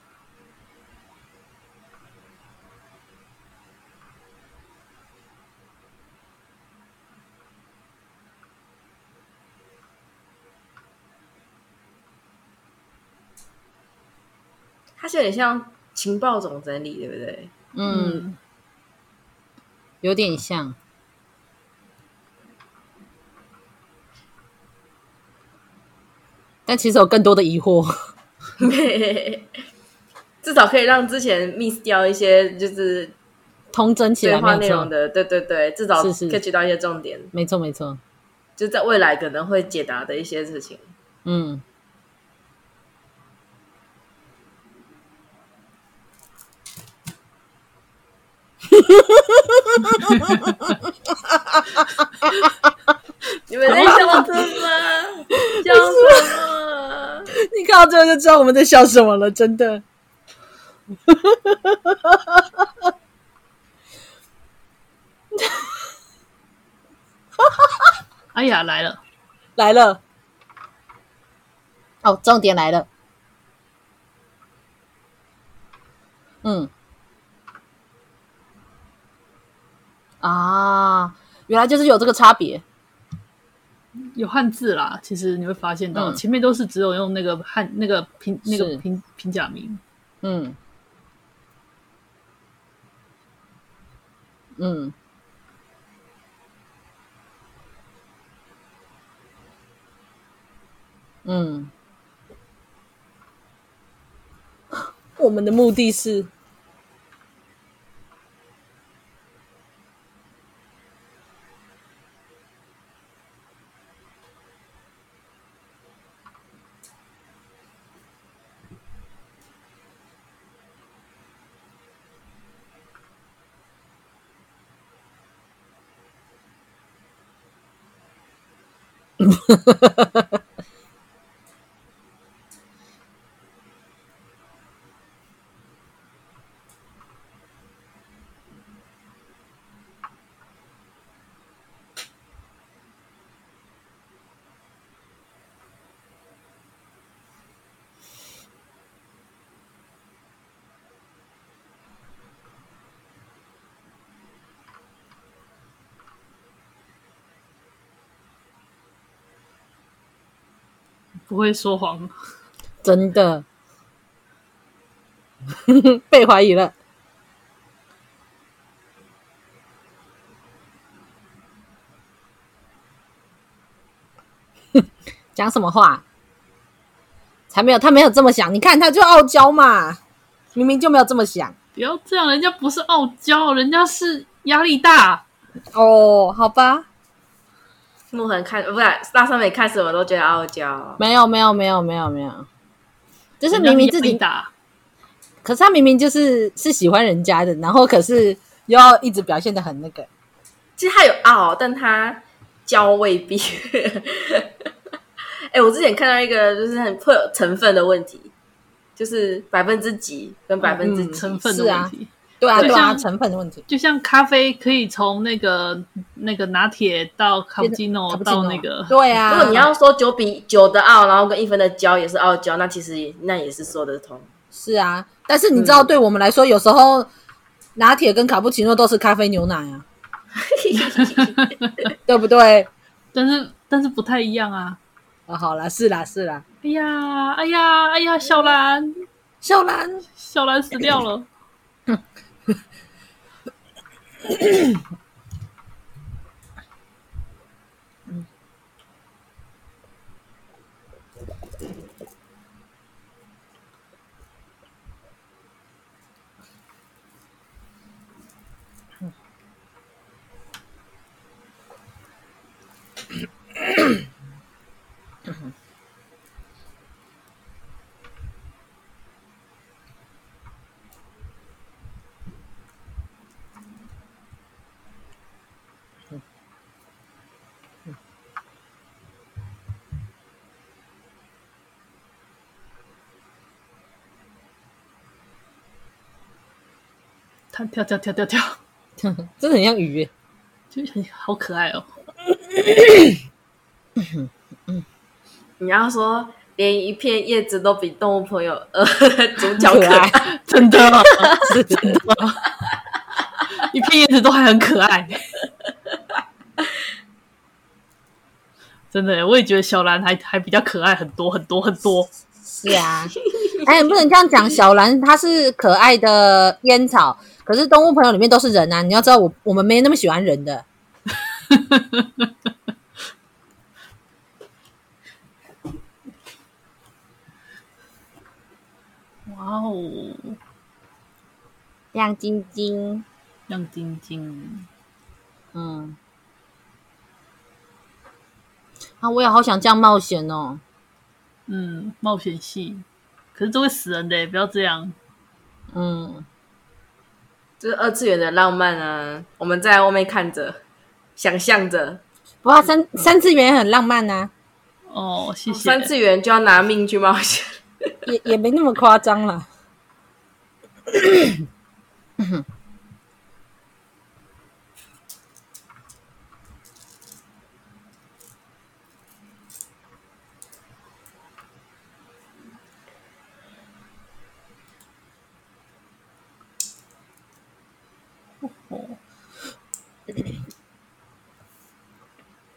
它是有点像情报总整理，对不对？嗯，有点像。但其实有更多的疑惑，至少可以让之前 miss 掉一些就是通真起来内容的，对对对，至少可以取到一些重点。没错没错，就在未来可能会解答的一些事情。嗯。你们在笑什么？笑什么？你看到这个就知道我们在笑什么了，真的。哎呀，来了，来了！哦，重点来了。嗯。啊，原来就是有这个差别。有汉字啦，其实你会发现到、嗯、前面都是只有用那个汉那个平那个平平假名。嗯嗯嗯，我们的目的是。哈哈哈哈哈！不会说谎，真的 被怀疑了。讲什么话？才没有，他没有这么想。你看，他就傲娇嘛，明明就没有这么想。不要这样，人家不是傲娇，人家是压力大。哦，好吧。木恒看不是大三美看什么都觉得傲娇。没有，没有，没有，没有，没有。就是明明自己打，可是他明明就是是喜欢人家的，然后可是又要一直表现的很那个。其实他有傲，但他娇未必。哎、欸，我之前看到一个就是很会有成分的问题，就是百分之几跟百分之几、嗯、成分的问题。对啊，对啊成分的问题。就像咖啡可以从那个那个拿铁到卡布奇诺到那个，对啊。如果你要说九比九的傲，然后跟一分的娇也是傲娇，那其实那也是说得通。是啊，但是你知道，对我们来说，嗯、有时候拿铁跟卡布奇诺都是咖啡牛奶啊，对不对？但是但是不太一样啊。哦，好啦，是啦，是啦。哎呀，哎呀，哎呀，小兰，小兰，小兰死掉了。mm 跳跳跳跳跳，真的很像鱼，就很好可爱哦。你要说连一片叶子都比动物朋友呃 主角可爱，真的吗？是真的吗？一片叶子都还很可爱，真的，我也觉得小兰还还比较可爱很多很多很多。是啊，哎，不能这样讲，小兰她是可爱的烟草。可是动物朋友里面都是人啊！你要知道我，我我们没那么喜欢人的。哇哦，亮晶晶，亮晶晶，嗯，啊，我也好想这样冒险哦。嗯，冒险系，可是这会死人的，不要这样。嗯。就是二次元的浪漫啊！我们在外面看着，想象着。哇，三三次元很浪漫、啊！哦，谢谢。三次元就要拿命去冒险，也也没那么夸张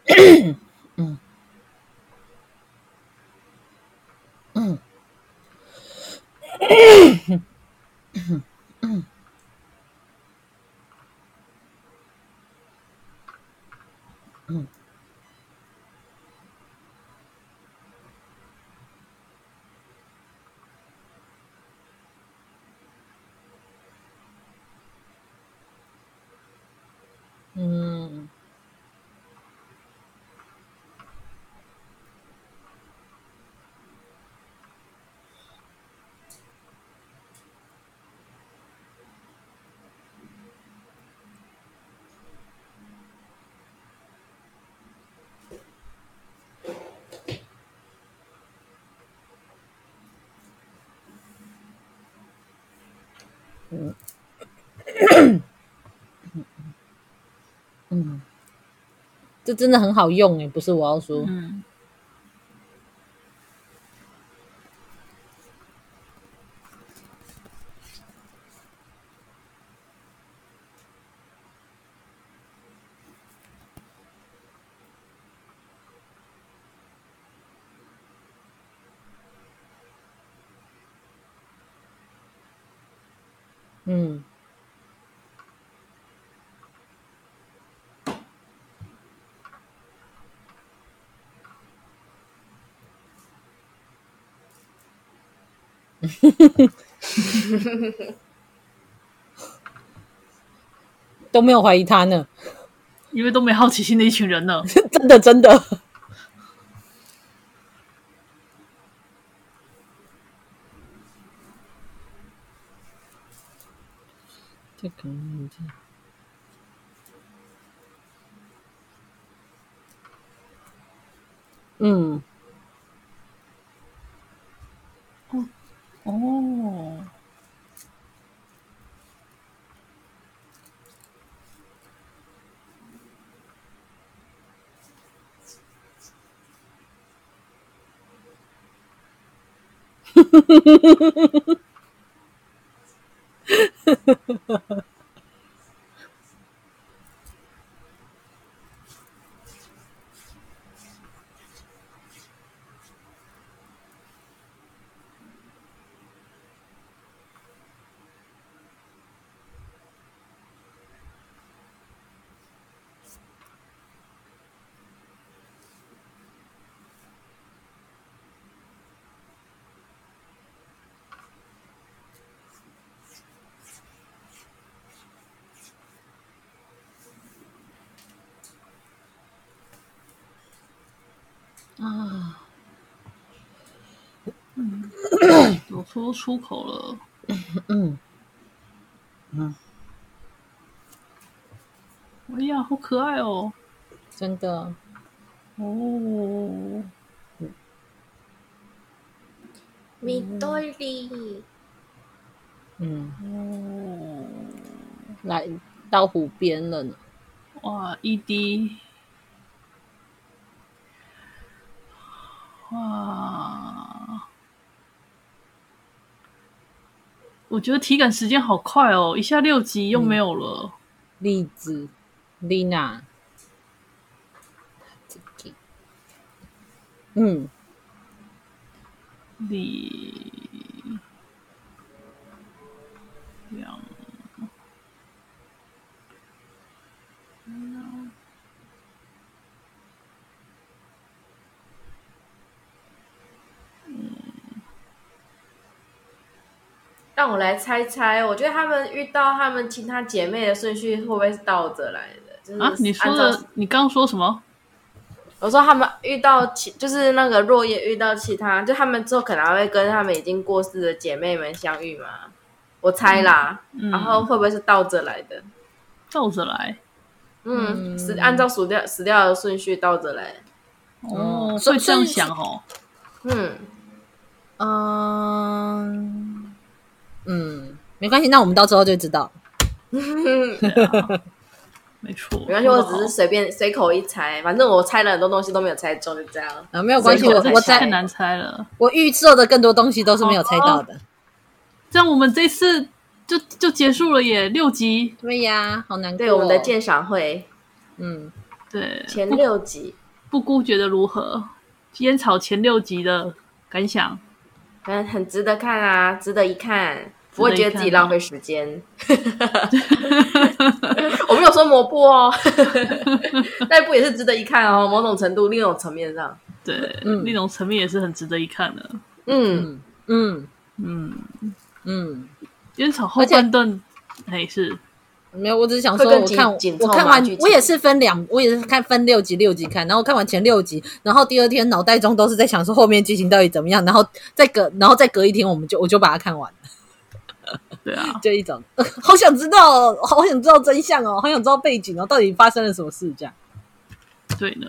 啦。嗯。嗯。嗯，这真的很好用诶，不是我要说。嗯。都没有怀疑他呢，因为都没好奇心的一群人呢。真的，真的。这可能嗯。哦。啊，嗯，我说出口了，嗯。嗯，哎呀，好可爱哦，真的，哦，米多里，嗯，哦，来到湖边了呢，哇，一滴。哇！我觉得体感时间好快哦，一下六集又没有了。栗子，Lina，嗯，李两。让我来猜猜，我觉得他们遇到他们其他姐妹的顺序会不会是倒着来的？就是、啊，你说的，你刚刚说什么？我说他们遇到其，就是那个若叶遇到其他，就他们之后可能还会跟他们已经过世的姐妹们相遇嘛？我猜啦，嗯、然后会不会是倒着来的？倒着来，嗯，是按照死掉死掉的顺序倒着来。哦，所以这样想哦，嗯，嗯。嗯，没关系，那我们到时候就知道。没错，没关系，我只是随便随口一猜，反正我猜了很多东西都没有猜中，就这样。啊，没有关系，我我猜太难猜了。我预测的更多东西都是没有猜到的。这样我们这次就就结束了耶，六集。对呀，好难过。对我们的鉴赏会，嗯，对，前六集，布菇觉得如何？烟草前六集的感想？嗯，很值得看啊，值得一看，不会觉得自己浪费时间。我没有说魔布哦，那一部也是值得一看哦，某种程度，另一种层面上，对，嗯、另一种层面也是很值得一看的。嗯。嗯嗯。嗯，烟草后半段还是。没有，我只是想说，我看我看完，我也是分两，我也是看分六集六集看，然后看完前六集，然后第二天脑袋中都是在想说后面剧情到底怎么样，然后再隔，然后再隔一天，我们就我就把它看完了。对啊，就一种、呃、好想知道，好想知道真相哦，好想知道背景哦，到底发生了什么事这样。对呢，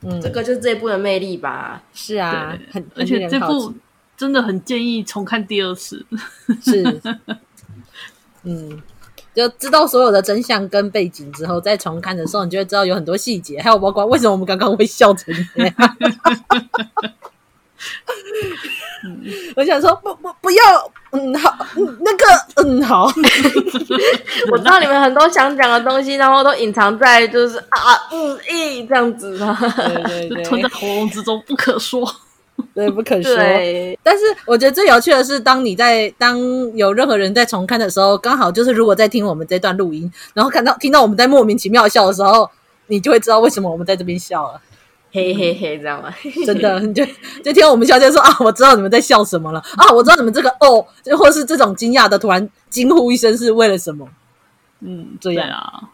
嗯，这个就是这一部的魅力吧？是啊，很而且这部真的很建议重看第二次。是，嗯。就知道所有的真相跟背景之后，再重看的时候，你就会知道有很多细节，还有包括为什么我们刚刚会笑成这样。我想说，不不不要，嗯好，那个嗯好。我知道你们很多想讲的东西，然后都隐藏在就是啊嗯咦这样子的，对对对，吞 在喉咙之中不可说。对，不可说。但是我觉得最有趣的是，当你在当有任何人在重看的时候，刚好就是如果在听我们这段录音，然后看到听到我们在莫名其妙笑的时候，你就会知道为什么我们在这边笑了。嘿嘿嘿，知道吗？真的，你就就听我们笑，就说啊，我知道你们在笑什么了啊，我知道你们这个哦，就或是这种惊讶的突然惊呼一声是为了什么？嗯，这样啊。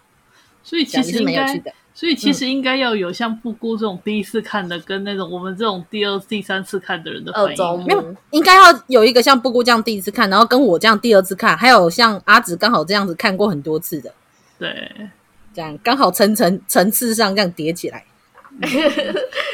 所以其实应该，所以其实应该要有像布姑这种第一次看的，嗯、跟那种我们这种第二、第三次看的人的反应。没有，应该要有一个像布姑这样第一次看，然后跟我这样第二次看，还有像阿紫刚好这样子看过很多次的。对，这样刚好层层层次上这样叠起来。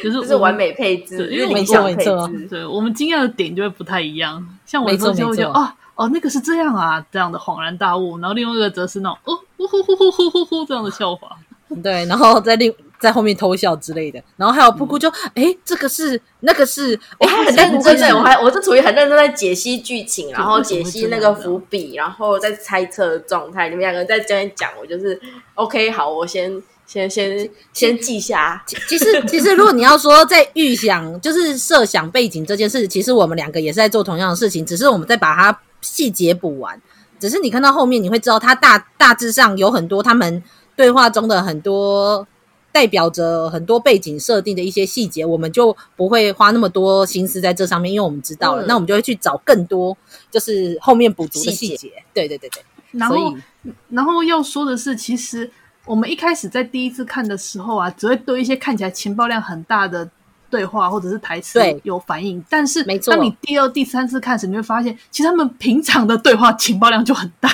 就是是完美配置，因为没错没错，对我们惊讶的点就会不太一样。像我之前就会觉得啊哦那个是这样啊这样的恍然大悟，然后另外一个则是那种哦呼呼呼呼呼呼呼这样的笑法，对，然后在另在后面偷笑之类的，然后还有布姑就哎这个是那个是，我还很认真的，我还我是处于很认真在解析剧情，然后解析那个伏笔，然后在猜测的状态。你们两个人在这边讲，我就是 OK 好，我先。先先先记下。其实其实，如果你要说在预想，就是设想背景这件事，其实我们两个也是在做同样的事情，只是我们在把它细节补完。只是你看到后面，你会知道它大大致上有很多他们对话中的很多代表着很多背景设定的一些细节，我们就不会花那么多心思在这上面，因为我们知道了，嗯、那我们就会去找更多就是后面补足的细节。细节对对对对。然后然后要说的是，其实。我们一开始在第一次看的时候啊，只会对一些看起来情报量很大的对话或者是台词有反应。但是，当你第二、第三次看时，你会发现，其实他们平常的对话情报量就很大。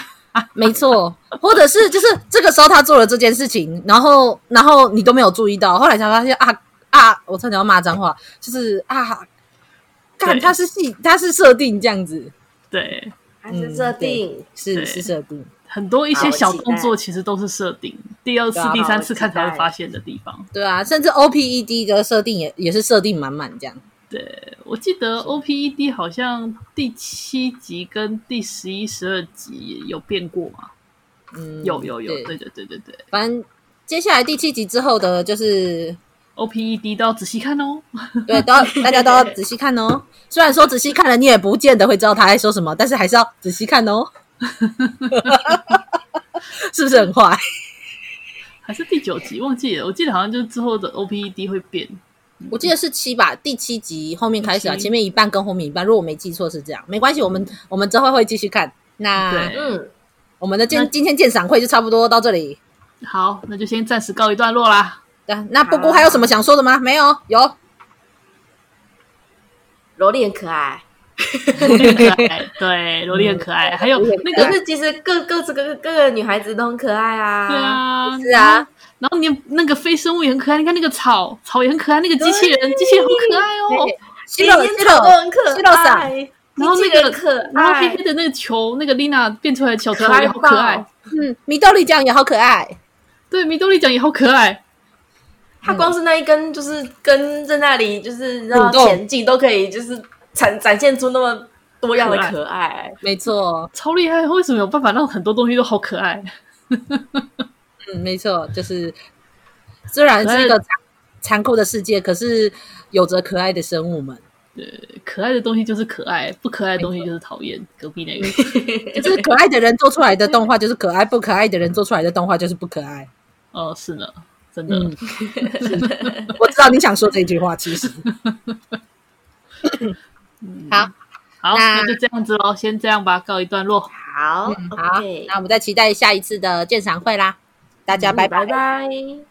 没错，或者是就是这个时候他做了这件事情，然后然后你都没有注意到，后来才发现啊啊！我差点要骂脏话，就是啊，看他是戏，他是设定这样子，对，还是设定，嗯、是是设定。很多一些小动作其实都是设定，第二次、第三次看才会发现的地方。对啊，甚至 OPED 的设定也也是设定满满这样。对，我记得 OPED 好像第七集跟第十一、十二集有变过嘛？嗯，有有有，对对对对对。反正接下来第七集之后的，就是 OPED 都要仔细看哦。对，都要大家都要仔细看哦。虽然说仔细看了，你也不见得会知道他在说什么，但是还是要仔细看哦。是不是很坏？还是第九集忘记了？我记得好像就是之后的 O P E D 会变。我记得是七吧，第七集后面开始啊，前面一半跟后面一半，如果我没记错是这样。没关系，我们我们之后会继续看。那嗯，我们的今今天鉴赏会就差不多到这里。好，那就先暂时告一段落啦。那布姑还有什么想说的吗？没有，有。萝莉很可爱。对，萝莉很可爱。还有那个，是其实各各自各个各个女孩子都很可爱啊。对啊，是啊。然后你那个非生物也很可爱，你看那个草草也很可爱，那个机器人机器人好可爱哦。西洛西洛都很可爱。然后那个，然后黑黑的那个球，那个丽娜变出来的小球也好可爱。嗯，米豆里酱也好可爱。对，米豆里酱也好可爱。它光是那一根，就是根在那里，就是让前进都可以，就是。展展现出那么多样的可爱，没错，超厉害！为什么有办法让很多东西都好可爱？嗯，没错，就是虽然是一个残残酷的世界，可是有着可爱的生物们。对，可爱的东西就是可爱，不可爱的东西就是讨厌。隔壁那个，就是可爱的人做出来的动画就是可爱，不可爱的人做出来的动画就是不可爱。哦，是呢，真的，嗯、我知道你想说这句话，其实。嗯、好，好，那，那就这样子喽，先这样吧，告一段落。好，嗯、好，Okay. 那我们再期待下一次的鉴赏会啦，大家拜拜。